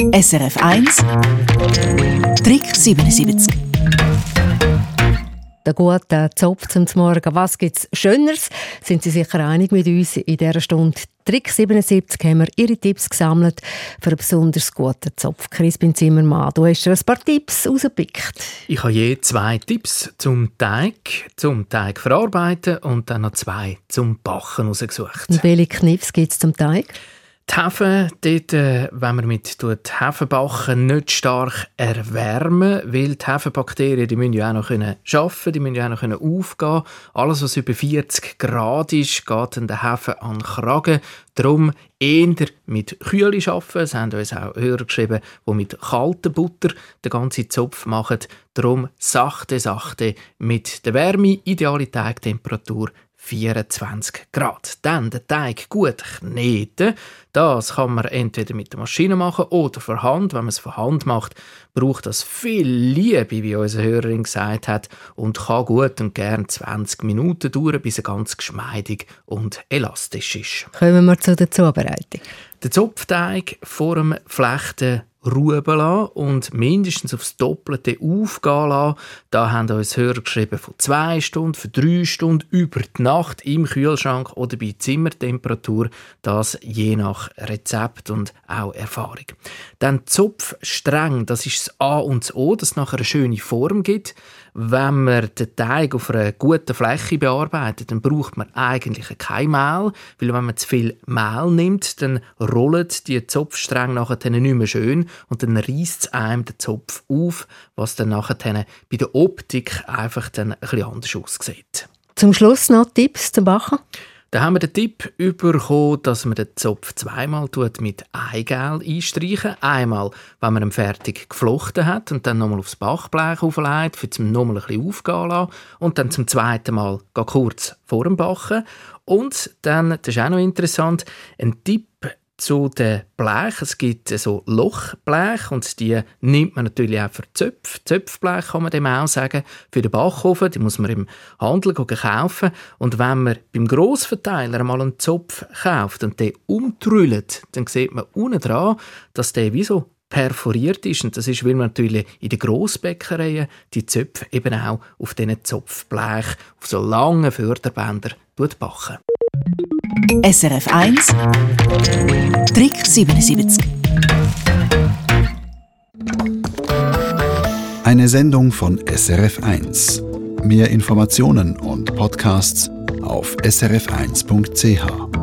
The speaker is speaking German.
SRF 1 Trick 77 der gute Zopf zum Morgen. Was gibt es Schöneres? Sind Sie sicher einig mit uns in dieser Stunde? Trick 77 haben wir Ihre Tipps gesammelt für einen besonders guten Zopf. Crispin Zimmermann, du hast dir ein paar Tipps rausgepickt. Ich habe je zwei Tipps zum Teig, zum Teig verarbeiten und dann noch zwei zum Backen rausgesucht. Und welche Kniffs gibt es zum Teig? Die Hefe, dort, äh, wenn man mit Hefebacken nicht stark erwärmen, weil die Hefebakterien, die müssen ja auch noch arbeiten, die müssen ja auch noch aufgehen. Alles, was über 40 Grad ist, geht an der Hefe an den Kragen. Darum eher mit Kühle arbeiten. Es haben uns auch Hörer geschrieben, die mit kalter Butter den ganzen Zopf machen. Darum sachte, sachte mit der Wärme, ideale Teigtemperatur 24 Grad. Dann den Teig gut kneten. Das kann man entweder mit der Maschine machen oder von Hand. Wenn man es von Hand macht, braucht das viel Liebe, wie unsere Hörerin gesagt hat, und kann gut und gern 20 Minuten dauern, bis er ganz geschmeidig und elastisch ist. Kommen wir zu der Zubereitung. Der Zopfteig vor dem Flechten ruhen lassen und mindestens aufs Doppelte aufgehen lassen. Da haben uns Hörer geschrieben von zwei Stunden, für drei Stunden, über die Nacht im Kühlschrank oder bei Zimmertemperatur. Das je nach Rezept und auch Erfahrung. Dann Zopfstreng, das ist das A und das O, das nachher eine schöne Form gibt. Wenn man den Teig auf einer guten Fläche bearbeitet, dann braucht man eigentlich kein Mehl, weil wenn man zu viel Mehl nimmt, dann rollen die Zopfstränge nachher nicht mehr schön und dann reißt es einem den Zopf auf, was dann nachher bei der Optik einfach dann ein bisschen anders aussieht. Zum Schluss noch Tipps zum Backen? Da haben wir den Tipp bekommen, dass man den Zopf zweimal mit Eigel einstreichen. Einmal, wenn man ihn fertig geflochten hat und dann nochmal aufs Backblech auflegt, für zum nochmal ein bisschen aufgehen lassen. Und dann zum zweiten Mal kurz vor dem Backen. Und dann, das ist auch noch interessant, ein Tipp zu den Blech. Es gibt so Lochblech und die nimmt man natürlich auch für Zöpfe. Zöpfblech kann man dem auch sagen. Für den Backofen, die muss man im Handel kaufen. Und wenn man beim Grossverteiler mal einen Zopf kauft und den umtrüllt, dann sieht man unten dran, dass der wie so perforiert ist. Und das ist, weil man natürlich in den Grossbäckereien die Zöpfe eben auch auf diesen Zopfblech, auf so langen Förderbänder backen. SRF 1 Trick 77 Eine Sendung von SRF 1. Mehr Informationen und Podcasts auf srf1.ch.